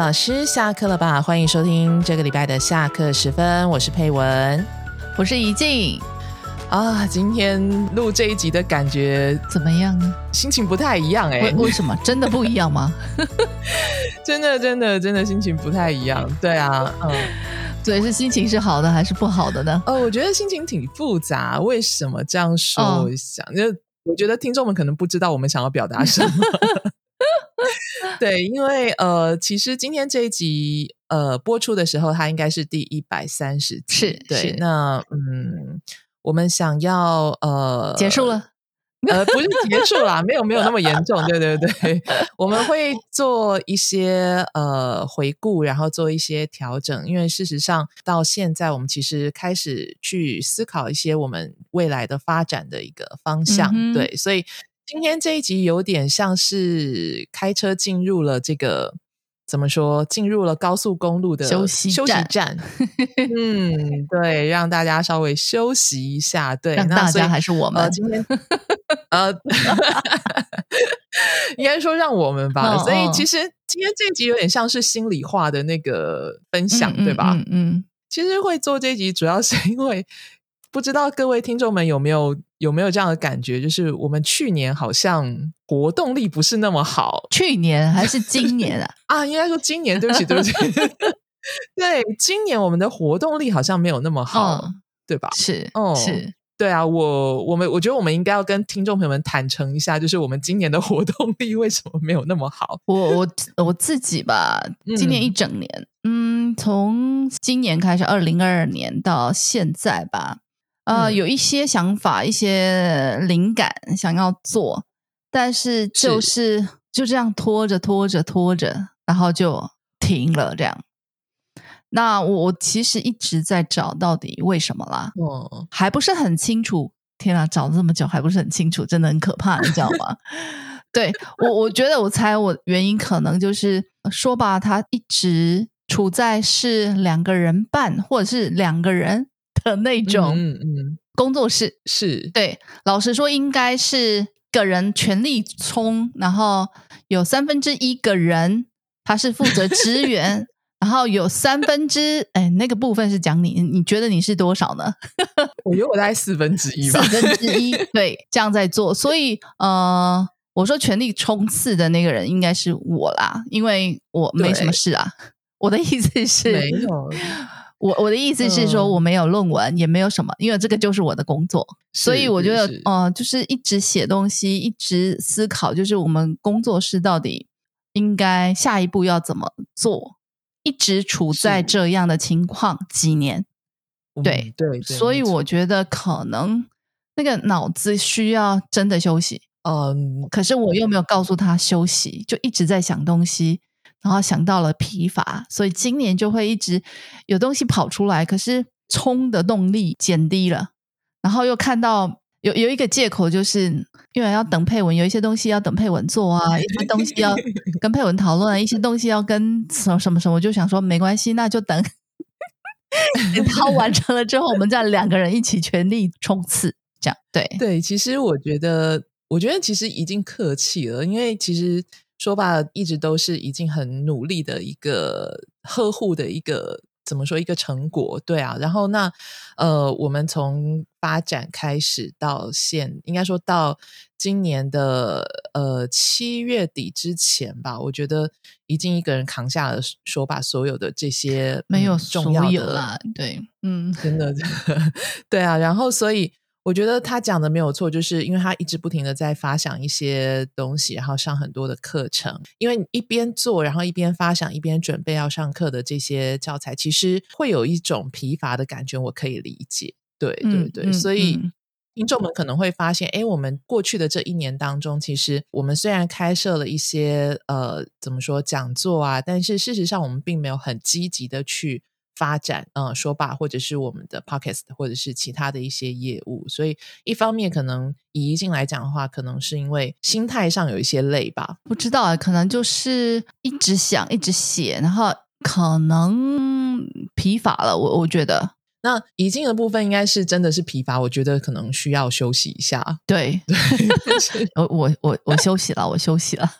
老师下课了吧？欢迎收听这个礼拜的下课时分，我是佩文，我是怡静啊。今天录这一集的感觉怎么样呢？心情不太一样哎，为为什么？真的不一样吗？真的真的真的心情不太一样。对啊，嗯，对，是心情是好的还是不好的呢？哦，我觉得心情挺复杂。为什么这样说？我想，就我觉得听众们可能不知道我们想要表达什么。对，因为呃，其实今天这一集呃播出的时候，它应该是第一百三十集。是，对。那嗯，我们想要呃结束了，呃，不是结束啦，没有没有那么严重。对对对，我们会做一些呃回顾，然后做一些调整。因为事实上到现在，我们其实开始去思考一些我们未来的发展的一个方向。对，所以。今天这一集有点像是开车进入了这个怎么说？进入了高速公路的休息休息站。嗯，对，让大家稍微休息一下。对，让大家还是我们今天 呃，应该说让我们吧。所以其实今天这一集有点像是心里话的那个分享，对吧？嗯，其实会做这集主要是因为。不知道各位听众们有没有有没有这样的感觉？就是我们去年好像活动力不是那么好。去年还是今年啊？啊，应该说今年。对不起，对不起。对，今年我们的活动力好像没有那么好，对吧？是，哦，是，对啊。我我们我觉得我们应该要跟听众朋友们坦诚一下，就是我们今年的活动力为什么没有那么好？我我我自己吧，今年一整年，嗯，从今年开始，二零二二年到现在吧。呃，有一些想法，一些灵感想要做，但是就是就这样拖着拖着拖着，然后就停了。这样，那我我其实一直在找到底为什么啦，哦，还不是很清楚。天啊，找了这么久还不是很清楚，真的很可怕，你知道吗？对我，我觉得我猜我原因可能就是说吧，他一直处在是两个人半，或者是两个人。的那种嗯嗯。工作室。是。对，老实说应该是个人全力冲，然后有三分之一个人他是负责支援，然后有三分之哎那个部分是讲你，你觉得你是多少呢？我觉得我大概四分之一吧，四分之一对，这样在做，所以呃，我说全力冲刺的那个人应该是我啦，因为我没什么事啊，我的意思是没有。我我的意思是说，我没有论文，也没有什么，因为这个就是我的工作，所以我觉得，呃，就是一直写东西，一直思考，就是我们工作室到底应该下一步要怎么做，一直处在这样的情况几年，对对，所以我觉得可能那个脑子需要真的休息，嗯，可是我又没有告诉他休息，就一直在想东西。然后想到了疲乏，所以今年就会一直有东西跑出来，可是冲的动力减低了。然后又看到有有一个借口，就是因为要等配文，有一些东西要等配文做啊，一些东西要 跟配文讨论，一些东西要跟什么什么什么，我就想说没关系，那就等 他完成了之后，我们再两个人一起全力冲刺，这样对对。其实我觉得，我觉得其实已经客气了，因为其实。说吧，一直都是已经很努力的一个呵护的一个怎么说一个成果，对啊。然后那呃，我们从发展开始到现，应该说到今年的呃七月底之前吧，我觉得已经一个人扛下了说把所有的这些没有重要的啦，对，嗯，真的，对啊。然后所以。我觉得他讲的没有错，就是因为他一直不停的在发想一些东西，然后上很多的课程。因为一边做，然后一边发想，一边准备要上课的这些教材，其实会有一种疲乏的感觉，我可以理解。对对对，所以听众们可能会发现，哎，我们过去的这一年当中，其实我们虽然开设了一些呃，怎么说讲座啊，但是事实上我们并没有很积极的去。发展，嗯，说吧，或者是我们的 podcast，或者是其他的一些业务，所以一方面可能以一静来讲的话，可能是因为心态上有一些累吧，不知道啊，可能就是一直想，一直写，然后可能疲乏了，我我觉得，那遗精的部分应该是真的是疲乏，我觉得可能需要休息一下。对，我我我我休息了，我休息了。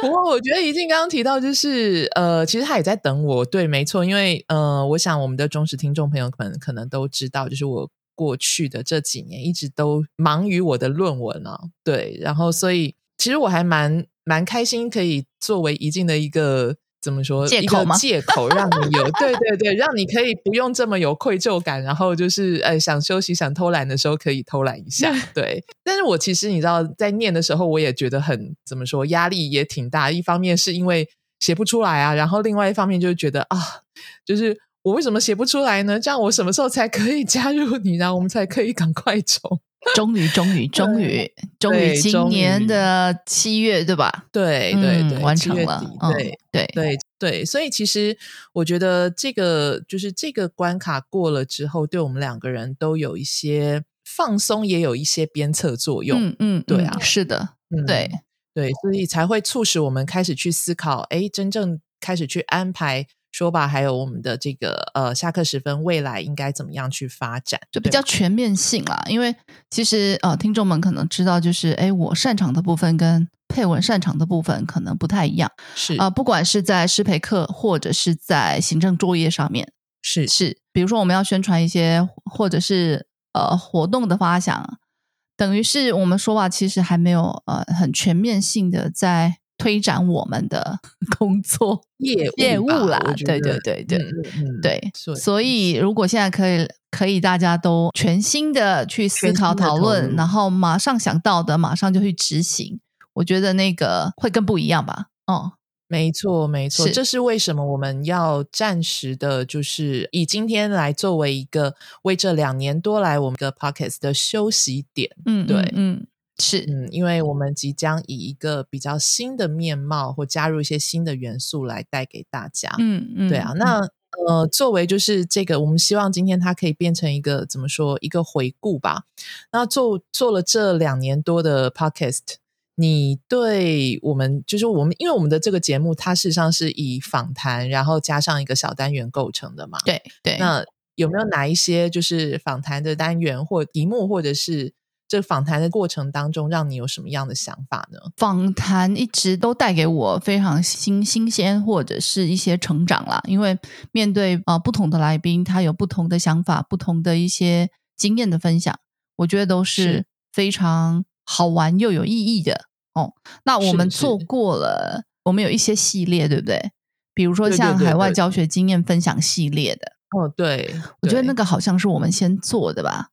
不过我觉得怡静刚刚提到，就是呃，其实他也在等我。对，没错，因为呃，我想我们的忠实听众朋友们可能都知道，就是我过去的这几年一直都忙于我的论文啊。对，然后所以其实我还蛮蛮开心，可以作为怡静的一个。怎么说？借口吗？借口让你有 对对对，让你可以不用这么有愧疚感，然后就是呃想休息、想偷懒的时候可以偷懒一下。对，但是我其实你知道，在念的时候，我也觉得很怎么说，压力也挺大。一方面是因为写不出来啊，然后另外一方面就是觉得啊，就是我为什么写不出来呢？这样我什么时候才可以加入你，然后我们才可以赶快走？终于，终于，终于，终于，今年的七月，对吧？对，对，对，完成了。对，对，对，对。所以，其实我觉得这个就是这个关卡过了之后，对我们两个人都有一些放松，也有一些鞭策作用。嗯嗯，对啊，是的，对对，所以才会促使我们开始去思考，哎，真正开始去安排。说吧，还有我们的这个呃下课时分，未来应该怎么样去发展？就比较全面性啦。因为其实呃，听众们可能知道，就是哎，我擅长的部分跟配文擅长的部分可能不太一样。是啊，不管是在师培课或者是在行政作业上面，是是，比如说我们要宣传一些或者是呃活动的发想，等于是我们说吧其实还没有呃很全面性的在。推展我们的 工作业业务啦，对对对对对，所以如果现在可以可以大家都全新的去思考讨论，然后马上想到的马上就去执行，我觉得那个会更不一样吧？哦，没错没错，这是为什么我们要暂时的，就是以今天来作为一个为这两年多来我们的 pockets 的休息点，嗯，对，嗯。是，嗯，因为我们即将以一个比较新的面貌，或加入一些新的元素来带给大家，嗯嗯，对啊，那呃，作为就是这个，我们希望今天它可以变成一个怎么说，一个回顾吧。那做做了这两年多的 podcast，你对我们就是我们，因为我们的这个节目，它事实上是以访谈，然后加上一个小单元构成的嘛，对对。那有没有哪一些就是访谈的单元或题目，或者是？这访谈的过程当中，让你有什么样的想法呢？访谈一直都带给我非常新新鲜，或者是一些成长啦。因为面对啊不同的来宾，他有不同的想法，不同的一些经验的分享，我觉得都是非常好玩又有意义的哦。那我们做过了，我们有一些系列，对不对？比如说像海外教学经验分享系列的，哦，对，我觉得那个好像是我们先做的吧。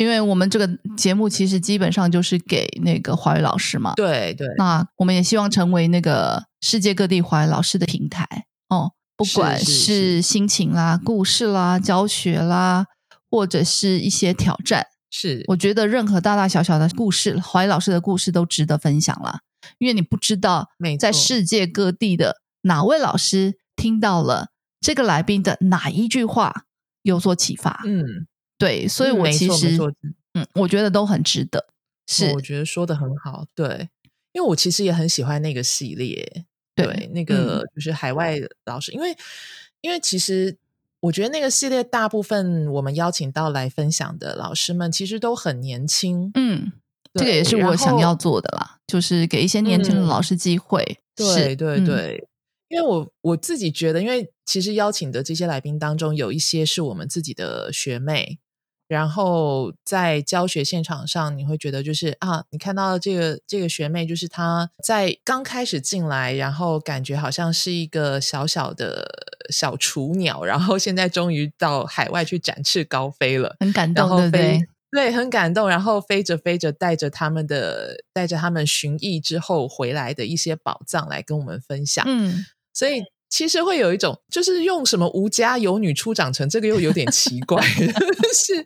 因为我们这个节目其实基本上就是给那个华语老师嘛，对对。那我们也希望成为那个世界各地华语老师的平台哦，不管是心情啦、故事啦、教学啦，或者是一些挑战，是我觉得任何大大小小的故事，华语老师的故事都值得分享啦。因为你不知道在世界各地的哪位老师听到了这个来宾的哪一句话有所启发，嗯。对，所以我其实，嗯，我觉得都很值得。是，我觉得说的很好。对，因为我其实也很喜欢那个系列。对，那个就是海外老师，因为因为其实我觉得那个系列大部分我们邀请到来分享的老师们，其实都很年轻。嗯，这个也是我想要做的啦，就是给一些年轻的老师机会。对对对，因为我我自己觉得，因为其实邀请的这些来宾当中，有一些是我们自己的学妹。然后在教学现场上，你会觉得就是啊，你看到这个这个学妹，就是她在刚开始进来，然后感觉好像是一个小小的小雏鸟，然后现在终于到海外去展翅高飞了，很感动，对对？对，很感动。然后飞着飞着，带着他们的带着他们寻艺之后回来的一些宝藏来跟我们分享。嗯，所以。其实会有一种，就是用什么无家有女初长成，这个又有点奇怪。是，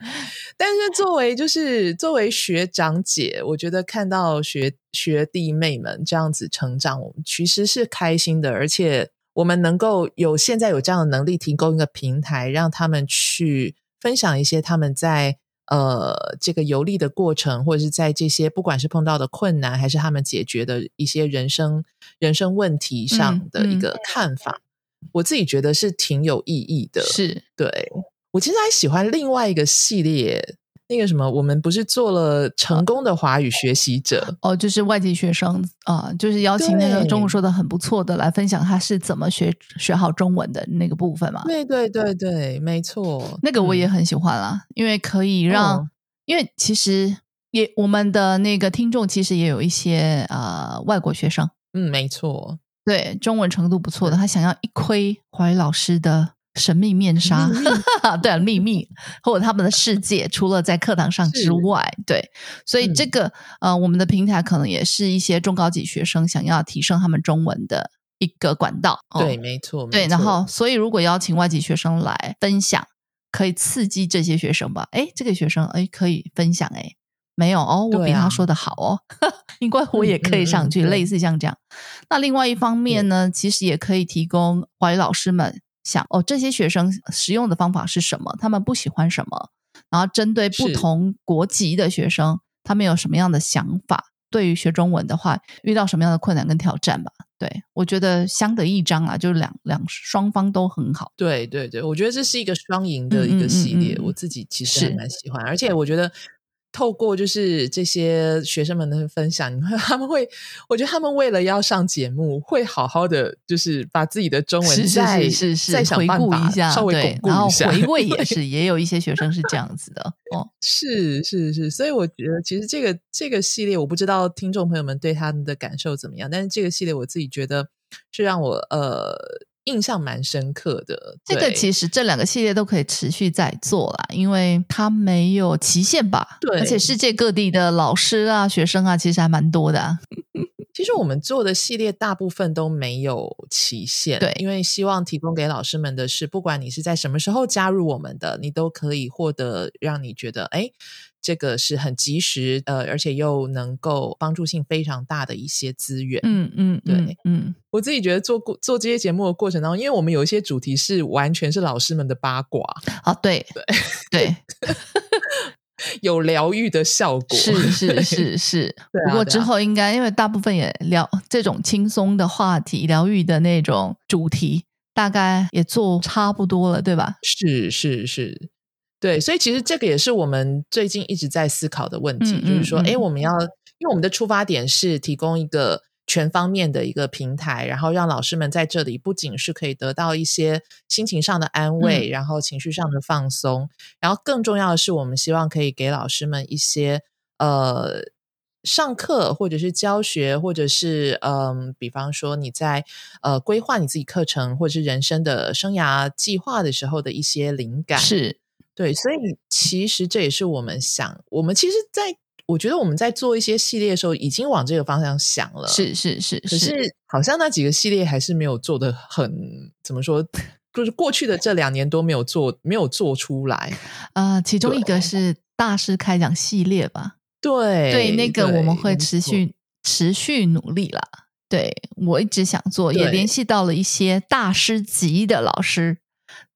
但是作为就是作为学长姐，我觉得看到学学弟妹们这样子成长，我们其实是开心的。而且我们能够有现在有这样的能力，提供一个平台，让他们去分享一些他们在。呃，这个游历的过程，或者是在这些不管是碰到的困难，还是他们解决的一些人生人生问题上的一个看法，我自己觉得是挺有意义的。是对我其实还喜欢另外一个系列，那个什么，我们不是做了成功的华语学习者？哦，就是外籍学生啊、就是邀请那个中文说的很不错的来分享他是怎么学学好中文的那个部分嘛。对对对对，没错，那个我也嗯。很喜欢啦，因为可以让，哦。因为其实也我们的那个听众其实也有一些呃外国学生，嗯，没错，对中文程度不错的，他想要一窥华语老师的神秘面纱，对啊秘密。或者他们的世界，除了在课堂上之外，对，所以这嗯个、呃，我们的平台可能也是一些中高级学生想要提升他们中文的一个管道，哦。对，没错，对，然后所以如果邀请外籍学生来分享，可以刺激这些学生吧？哎，这个学生哎可以分享哎，没有哦，我比他说的好哦，应该我也可以上去，嗯嗯嗯类似像这样。那另外一方面呢，其实也可以提供华语老师们想哦，这些学生使用的方法是什么？他们不喜欢什么？然后针对不同国籍的学生，他们有什么样的想法？对于学中文的话，遇到什么样的困难跟挑战吧？对我觉得相得益彰啊，就是两两双方都很好。对对对，我觉得这是一个双赢的嗯一个嗯系列，嗯嗯我自己其实还蛮喜欢，而且我觉得透过就是这些学生们的分享，你会 他们会，我觉得他们为了要上节目，会好好的就是把自己的中文是是再是是再想回办法顾一下，稍微对巩，固一下，回味 也是，也有一些学生是这样子的哦。是是是，所以我觉得其实这个这个系列，我不知道听众朋友们对他们的感受怎么样，但是这个系列我自己觉得是让我呃印象蛮深刻的。这个其实这两个系列都可以持续在做啦，因为它没有期限吧？对而且世界各地的老师啊、学生啊，其实还蛮多的、啊。其实我们做的系列大部分都没有期限，对因为希望提供给老师们的是，不管你是在什么时候加入我们的，你都可以获得让你觉得，哎，这个是很及时，呃，而且又能够帮助性非常大的一些资源。嗯嗯，对嗯嗯，我自己觉得做过做这些节目的过程当中，因为我们有一些主题是完全是老师们的八卦，啊，对对对 有疗愈的效果，是是是是。不过之后应该，因为大部分也聊这种轻松的话题、疗愈的那种主题，大概也做差不多了，对吧？是是是，对，所以其实这个也是我们最近一直在思考的问题，嗯就是说，哎、我们要，因为我们的出发点是提供一个全方面的一个平台，然后让老师们在这里不仅是可以得到一些心情上的安慰，然后情绪上的放松，然后更重要的是，我们希望可以给老师们一些呃。上课或者是教学，或者是嗯，比方说你在呃规划你自己课程或者是人生的生涯计划的时候的一些灵感，是，对，所以其实这也是我们想，我们其实在我觉得我们在做一些系列的时候，已经往这个方向想了，是是是可是好像那几个系列还是没有做的很怎么说，就是过去的这两年都没有做，没有做出来。呃，其中一个是大师开讲系列吧？对对，那个我们会持续持续努力啦。对我一直想做，也联系到了一些大师级的老师。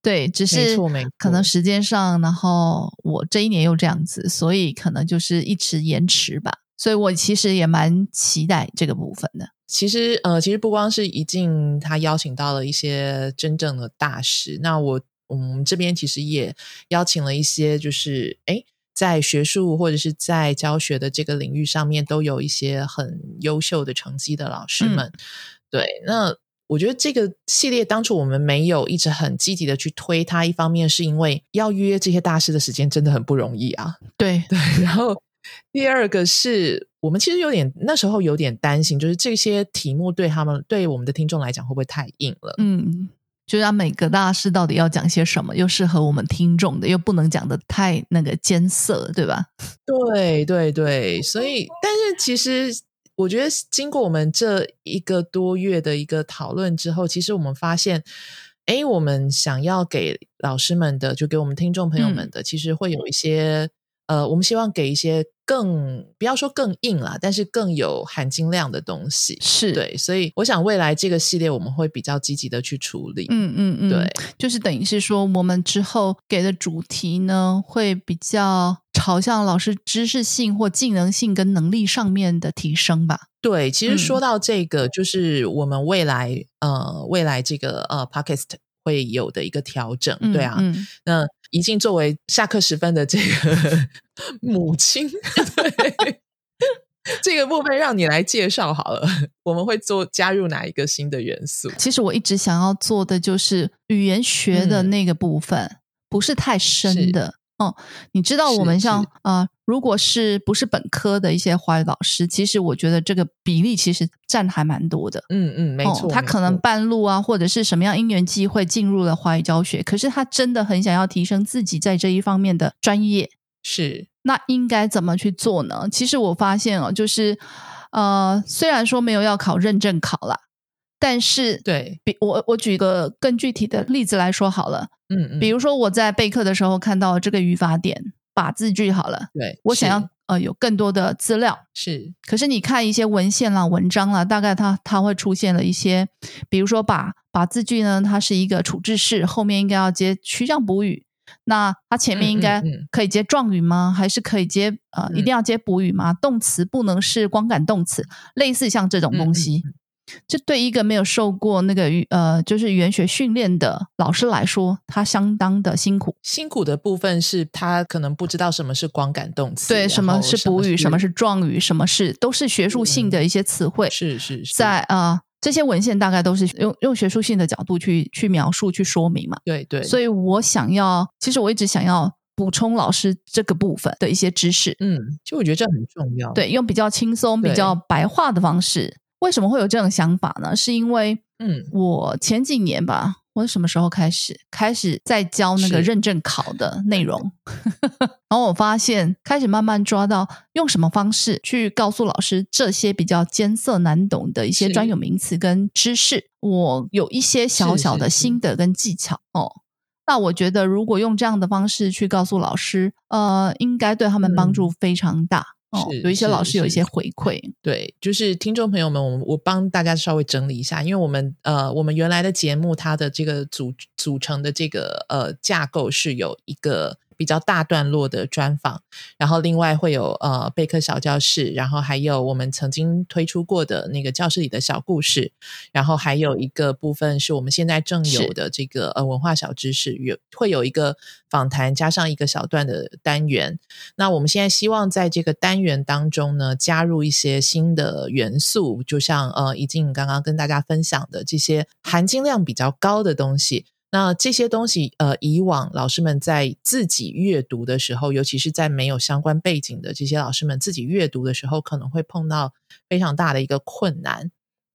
对，只是可能时间上，然后我这一年又这样子，所以可能就是一直延迟吧。所以我其实也蛮期待这个部分的。其实呃，其实不光是一静，他邀请到了一些真正的大师。那我我们这边其实也邀请了一些，就是哎在学术或者是在教学的这个领域上面，都有一些很优秀的成绩的老师嗯们。对，那我觉得这个系列当初我们没有一直很积极的去推它，一方面是因为要约这些大师的时间真的很不容易啊。对，对，然后第二个是我们其实有点那时候有点担心，就是这些题目对他们对我们的听众来讲会不会太硬了？嗯，就是他每个大师到底要讲些什么，又适合我们听众的，又不能讲的太那个艰涩，对吧？对对对，所以但是其实我觉得经过我们这一个多月的一个讨论之后，其实我们发现。哎，我们想要给老师们的，就给我们听众朋友们的，其实会有一些呃，我们希望给一些更不要说更硬啦，但是更有含金量的东西。是，对，所以我想未来这个系列我们会比较积极的去处理。嗯嗯嗯，对，就是等于是说，我们之后给的主题呢，会比较朝向老师知识性或技能性跟能力上面的提升吧。对，其实说到这个，就是我们未来呃未来这个呃 podcast 会有的一个调整，对啊。那怡静作为下课时分的这个 母亲，对。这个部分让你来介绍好了，我们会做加入哪一个新的元素？其实我一直想要做的就是语言学的那个部分，不是太深的哦。你知道，我们像啊，如果是不是本科的一些华语老师，其实我觉得这个比例其实占还蛮多的。嗯嗯，没错，他可能半路啊，或者是什么样因缘机会进入了华语教学，可是他真的很想要提升自己在这一方面的专业。是。那应该怎么去做呢？其实我发现哦，就是呃，虽然说没有要考认证考了，但是对。比我我举个更具体的例子来说好了，嗯嗯，比如说我在备课的时候看到这个语法点把字句好了，对我想要呃有更多的资料。是，可是你看一些文献啦、文章啦，大概它它会出现了一些，比如说把把字句呢，它是一个处置式，后面应该要接趋向补语。那它前面应该可以接状语吗？还是可以接呃，一定要接补语吗？动词不能是光感动词，类似像这种东西，这对一个没有受过那个语呃，就是语言学训练的老师来说，他相当的辛苦。辛苦的部分是他可能不知道什么是光感动词，对，什么是补语，什么是状语，什么是都是学术性的一些词汇，是是是在啊。这些文献大概都是用用学术性的角度去去描述、去说明嘛？对对。所以我想要，其实我一直想要补充老师这个部分的一些知识。嗯，其实我觉得这很重要。对，用比较轻松、比较白话的方式。为什么会有这种想法呢？是因为，嗯，我前几年吧。我什么时候开始开始在教那个认证考的内容？然后我发现开始慢慢抓到用什么方式去告诉老师这些比较艰涩难懂的一些专有名词跟知识。我有一些小小的心得跟技巧哦。那我觉得如果用这样的方式去告诉老师，呃，应该对他们帮助非常大。哦，有一些老师有一些回馈，对，就是听众朋友们，我我帮大家稍微整理一下，因为我们呃，我们原来的节目它的这个组组成的这个呃架构是有一个。比较大段落的专访，然后另外会有呃备课小教室，然后还有我们曾经推出过的那个教室里的小故事，然后还有一个部分是我们现在正有的这个呃文化小知识，有会有一个访谈加上一个小段的单元。那我们现在希望在这个单元当中呢，加入一些新的元素，就像呃已经刚刚跟大家分享的这些含金量比较高的东西。那这些东西，呃，以往老师们在自己阅读的时候，尤其是在没有相关背景的这些老师们自己阅读的时候，可能会碰到非常大的一个困难。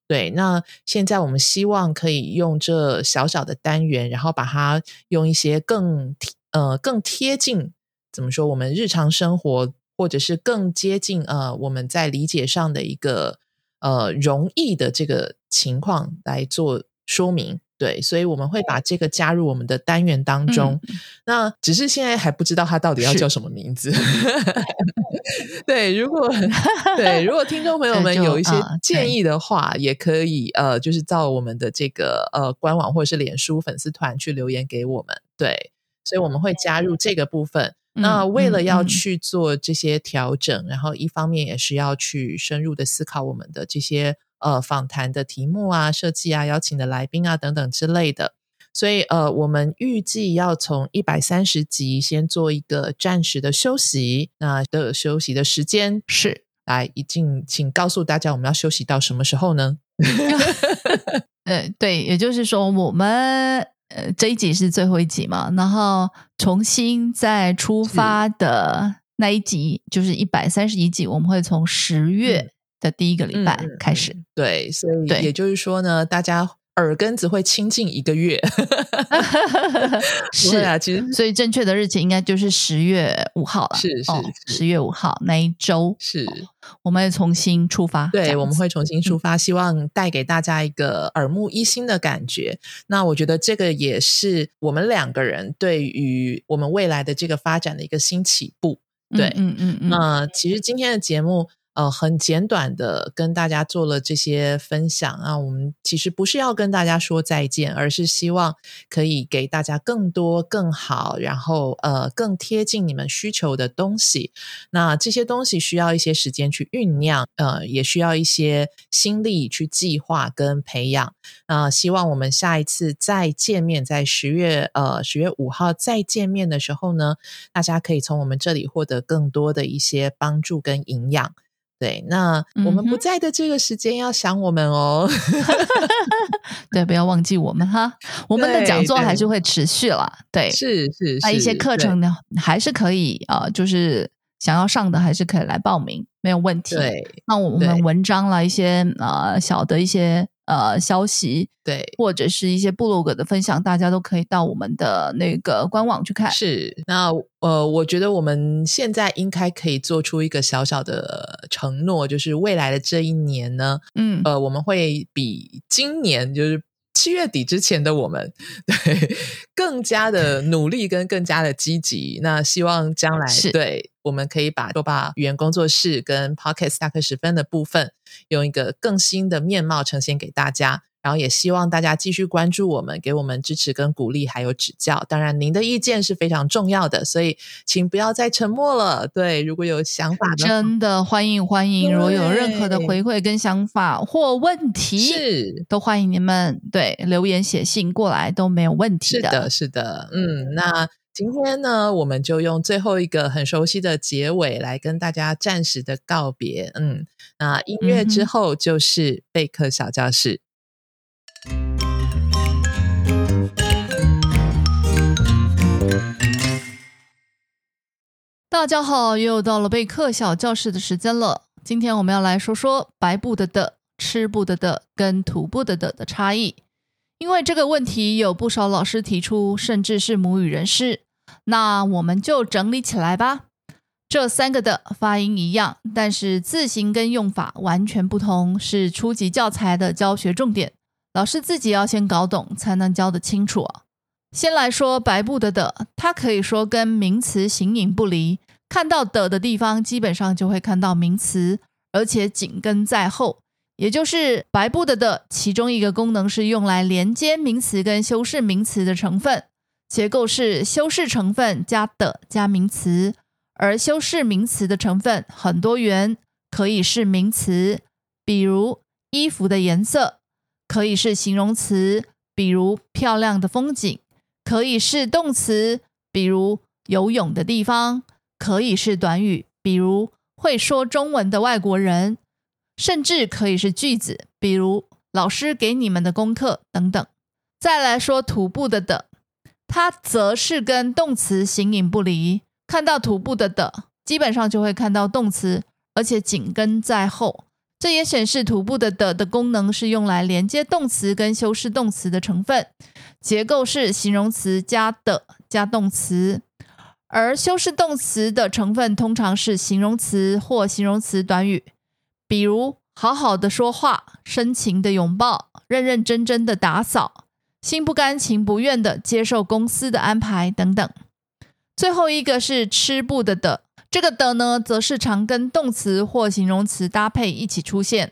对，那现在我们希望可以用这小小的单元，然后把它用一些更呃更贴近怎么说我们日常生活，或者是更接近呃我们在理解上的一个呃容易的这个情况来做说明。对，所以我们会把这个加入我们的单元当中。那只是现在还不知道它到底要叫什么名字。对，如果对，如果听众朋友们有一些建议的话，也可以呃，就是到我们的这个呃官网或者是脸书粉丝团去留言给我们。对，所以我们会加入这个部分。那为了要去做这些调整，然后一方面也是要去深入的思考我们的这些。呃，访谈的题目啊、设计啊、邀请的来宾啊等等之类的，所以呃，我们预计要从一百三十集先做一个暂时的休息。那的休息的时间是来，已经请告诉大家我们要休息到什么时候呢？呃，对，也就是说，我们呃这一集是最后一集嘛，然后重新再出发的那一集就是一百三十一集，我们会从十月。的第一个礼拜开始，对，所以也就是说呢，大家耳根子会清净一个月。是啊，其实所以正确的日期应该就是十月五号了。是是，十月五号那一周，是我们重新出发。对，我们会重新出发，希望带给大家一个耳目一新的感觉。那我觉得这个也是我们两个人对于我们未来的这个发展的一个新起步。对，嗯嗯嗯。那其实今天的节目。呃，很简短的跟大家做了这些分享啊。我们其实不是要跟大家说再见，而是希望可以给大家更多、更好，然后呃，更贴近你们需求的东西。那这些东西需要一些时间去酝酿，呃，也需要一些心力去计划跟培养。那希望我们下一次再见面，在十月呃十月五号再见面的时候呢，大家可以从我们这里获得更多的一些帮助跟营养。对，那我们不在的这个时间要想我们哦。对，不要忘记我们哈。我们的讲座还是会持续了。对，是是，那一些课程呢，还是可以啊，就是想要上的还是可以来报名，没有问题。对，那我们文章了一些呃小的一些。呃，消息对，或者是一些部落格的分享，大家都可以到我们的那个官网去看。是，那呃，我觉得我们现在应该可以做出一个小小的承诺，就是未来的这一年呢，嗯，呃，我们会比今年就是七月底之前的我们，对，更加的努力跟更加的积极。那希望将来对。我们可以把多巴语言工作室跟 Podcast 下课十分的部分，用一个更新的面貌呈现给大家。然后也希望大家继续关注我们，给我们支持跟鼓励，还有指教。当然，您的意见是非常重要的，所以请不要再沉默了。对，如果有想法，真的欢迎欢迎。如果有任何的回馈跟想法或问题，是都欢迎你们对留言写信过来都没有问题的。是的，是的，嗯，那。今天呢，我们就用最后一个很熟悉的结尾来跟大家暂时的告别。嗯，那音乐之后就是贝克小教室。大家好，又到了备课小教室的时间了。今天我们要来说说白布的的、吃布的的跟土布的的的差异。因为这个问题有不少老师提出，甚至是母语人士，那我们就整理起来吧。这三个的发音一样，但是字形跟用法完全不同，是初级教材的教学重点。老师自己要先搞懂，才能教得清楚啊。先来说白布的的，它可以说跟名词形影不离，看到的的地方，基本上就会看到名词，而且紧跟在后。也就是白布的的其中一个功能是用来连接名词跟修饰名词的成分，结构是修饰成分加的加名词，而修饰名词的成分很多元，可以是名词，比如衣服的颜色；可以是形容词，比如漂亮的风景；可以是动词，比如游泳的地方；可以是短语，比如会说中文的外国人。甚至可以是句子，比如老师给你们的功课等等。再来说徒步的的，它则是跟动词形影不离。看到徒步的的，基本上就会看到动词，而且紧跟在后。这也显示徒步的的的功能是用来连接动词跟修饰动词的成分，结构是形容词加的加动词，而修饰动词的成分通常是形容词或形容词短语。比如好好的说话、深情的拥抱、认认真真的打扫、心不甘情不愿的接受公司的安排等等。最后一个是吃不的的，这个的呢，则是常跟动词或形容词搭配一起出现，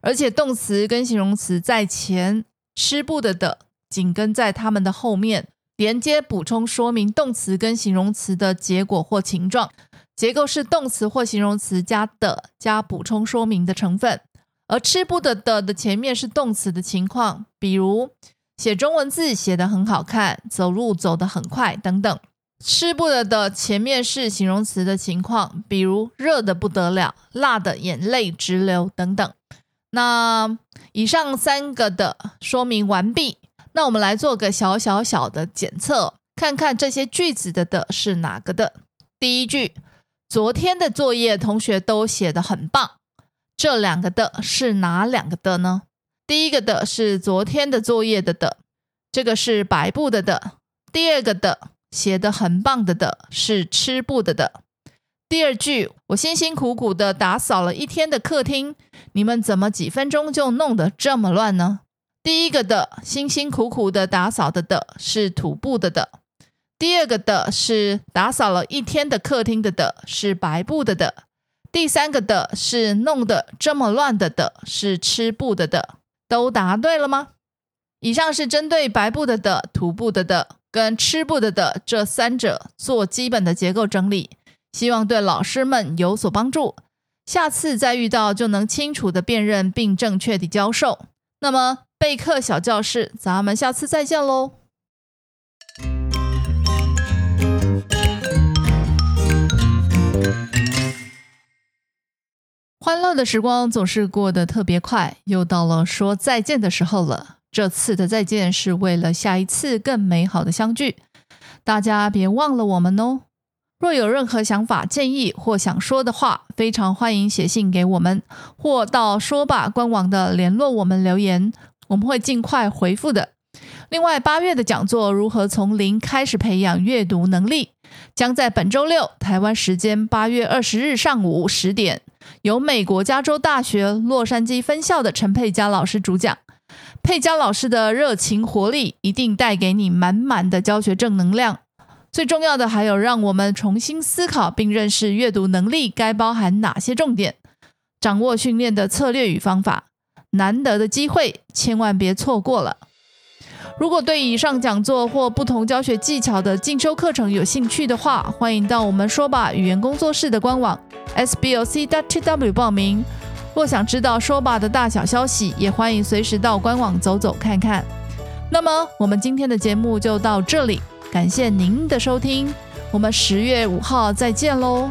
而且动词跟形容词在前，吃不的的紧跟在它们的后面，连接补充说明动词跟形容词的结果或情状。结构是动词或形容词加的加补充说明的成分，而吃不得的的前面是动词的情况，比如写中文字写得很好看，走路走得很快等等。吃不得的前面是形容词的情况，比如热的不得了，辣的眼泪直流等等。那以上三个的说明完毕，那我们来做个小小小的检测，看看这些句子的的是哪个的。第一句。昨天的作业同学都写得很棒，这两个的是哪两个的呢？第一个的是昨天的作业的的，这个是白布的的。第二个的写得很棒的的是吃布的的。第二句，我辛辛苦苦的打扫了一天的客厅，你们怎么几分钟就弄得这么乱呢？第一个的辛辛苦苦的打扫的的是土布的的。第二个的是打扫了一天的客厅的的是白布的的，第三个的是弄得这么乱的的，是吃布的的，都答对了吗？以上是针对白布的的、涂布的的跟吃布的的这三者做基本的结构整理，希望对老师们有所帮助。下次再遇到就能清楚的辨认并正确的教授。那么备课小教室，咱们下次再见喽。欢乐的时光总是过得特别快，又到了说再见的时候了。这次的再见是为了下一次更美好的相聚，大家别忘了我们哦。若有任何想法、建议或想说的话，非常欢迎写信给我们，或到说吧官网的联络我们留言，我们会尽快回复的。另外，八月的讲座如何从零开始培养阅读能力，将在本周六台湾时间八月二十日上午十点。由美国加州大学洛杉矶分校的陈佩佳老师主讲，佩佳老师的热情活力一定带给你满满的教学正能量。最重要的还有，让我们重新思考并认识阅读能力该包含哪些重点，掌握训练的策略与方法。难得的机会，千万别错过了。如果对以上讲座或不同教学技巧的进修课程有兴趣的话，欢迎到我们说吧语言工作室的官网 sboc.tw 报名。若想知道说吧的大小消息，也欢迎随时到官网走走看看。那么，我们今天的节目就到这里，感谢您的收听，我们十月五号再见喽。